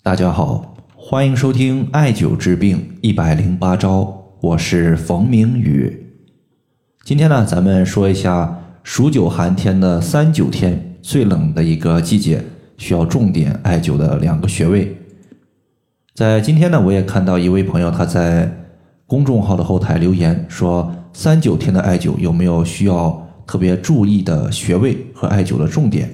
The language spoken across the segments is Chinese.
大家好，欢迎收听艾灸治病一百零八招，我是冯明宇。今天呢，咱们说一下数九寒天的三九天最冷的一个季节，需要重点艾灸的两个穴位。在今天呢，我也看到一位朋友他在公众号的后台留言说，三九天的艾灸有没有需要特别注意的穴位和艾灸的重点？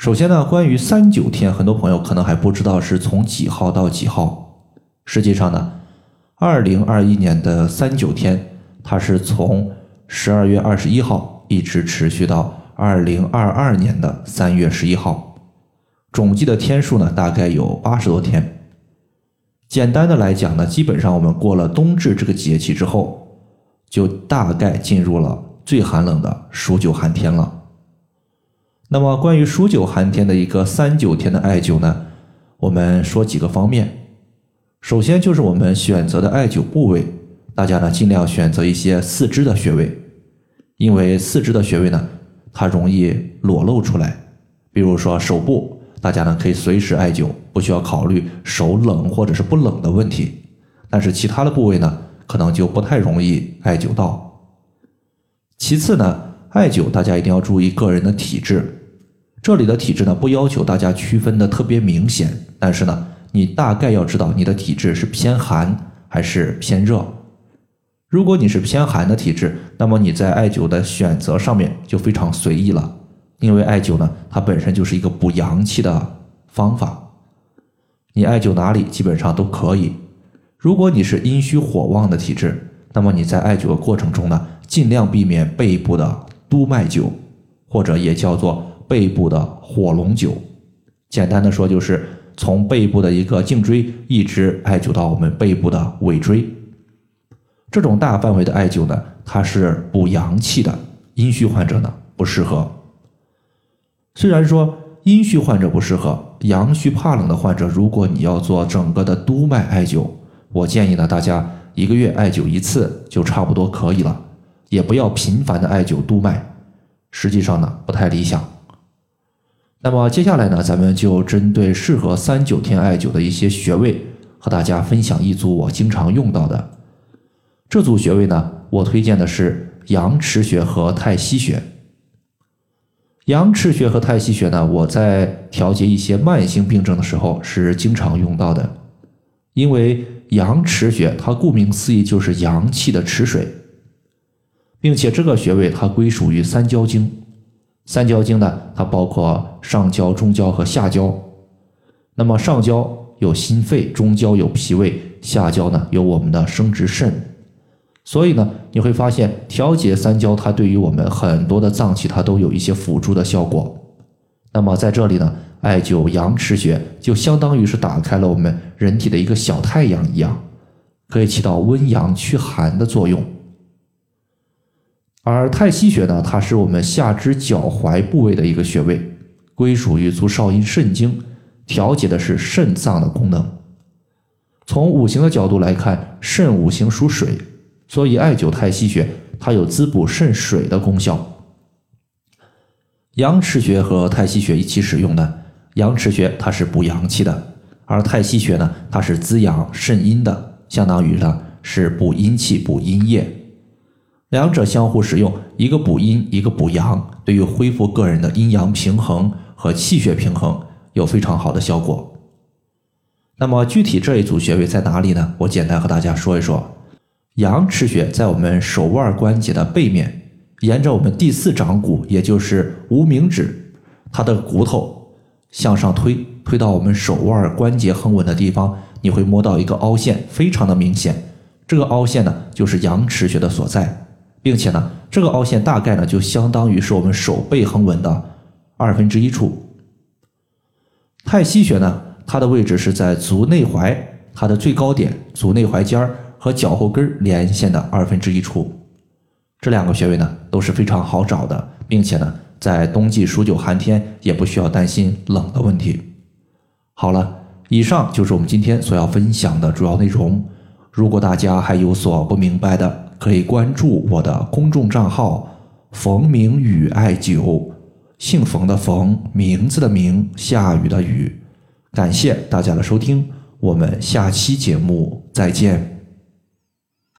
首先呢，关于三九天，很多朋友可能还不知道是从几号到几号。实际上呢，二零二一年的三九天，它是从十二月二十一号一直持续到二零二二年的三月十一号，总计的天数呢，大概有八十多天。简单的来讲呢，基本上我们过了冬至这个节气之后，就大概进入了最寒冷的数九寒天了。那么，关于数九寒天的一个三九天的艾灸呢，我们说几个方面。首先就是我们选择的艾灸部位，大家呢尽量选择一些四肢的穴位，因为四肢的穴位呢，它容易裸露出来。比如说手部，大家呢可以随时艾灸，不需要考虑手冷或者是不冷的问题。但是其他的部位呢，可能就不太容易艾灸到。其次呢，艾灸大家一定要注意个人的体质。这里的体质呢，不要求大家区分的特别明显，但是呢，你大概要知道你的体质是偏寒还是偏热。如果你是偏寒的体质，那么你在艾灸的选择上面就非常随意了，因为艾灸呢，它本身就是一个补阳气的方法，你艾灸哪里基本上都可以。如果你是阴虚火旺的体质，那么你在艾灸的过程中呢，尽量避免背部的督脉灸，或者也叫做。背部的火龙灸，简单的说就是从背部的一个颈椎一直艾灸到我们背部的尾椎。这种大范围的艾灸呢，它是补阳气的，阴虚患者呢不适合。虽然说阴虚患者不适合，阳虚怕冷的患者，如果你要做整个的督脉艾灸，我建议呢大家一个月艾灸一次就差不多可以了，也不要频繁的艾灸督脉，实际上呢不太理想。那么接下来呢，咱们就针对适合三九天艾灸的一些穴位，和大家分享一组我经常用到的。这组穴位呢，我推荐的是阳池穴和太溪穴。阳池穴和太溪穴呢，我在调节一些慢性病症的时候是经常用到的，因为阳池穴它顾名思义就是阳气的池水，并且这个穴位它归属于三焦经。三焦经呢，它包括上焦、中焦和下焦。那么上焦有心肺，中焦有脾胃，下焦呢有我们的生殖肾。所以呢，你会发现调节三焦，它对于我们很多的脏器，它都有一些辅助的效果。那么在这里呢，艾灸阳池穴，就相当于是打开了我们人体的一个小太阳一样，可以起到温阳驱寒的作用。而太溪穴呢，它是我们下肢脚踝部位的一个穴位，归属于足少阴肾经，调节的是肾脏的功能。从五行的角度来看，肾五行属水，所以艾灸太溪穴，它有滋补肾水的功效。阳池穴和太溪穴一起使用呢，阳池穴它是补阳气的，而太溪穴呢，它是滋养肾阴的，相当于呢是补阴气、补阴液。两者相互使用，一个补阴，一个补阳，对于恢复个人的阴阳平衡和气血平衡有非常好的效果。那么具体这一组穴位在哪里呢？我简单和大家说一说。阳池穴在我们手腕关节的背面，沿着我们第四掌骨，也就是无名指，它的骨头向上推，推到我们手腕关节横纹的地方，你会摸到一个凹陷，非常的明显。这个凹陷呢，就是阳池穴的所在。并且呢，这个凹陷大概呢就相当于是我们手背横纹的二分之一处。太溪穴呢，它的位置是在足内踝，它的最高点足内踝尖儿和脚后跟连线的二分之一处。这两个穴位呢都是非常好找的，并且呢，在冬季数九寒天也不需要担心冷的问题。好了，以上就是我们今天所要分享的主要内容。如果大家还有所不明白的，可以关注我的公众账号“冯明宇艾灸”，姓冯的冯，名字的名，下雨的雨。感谢大家的收听，我们下期节目再见。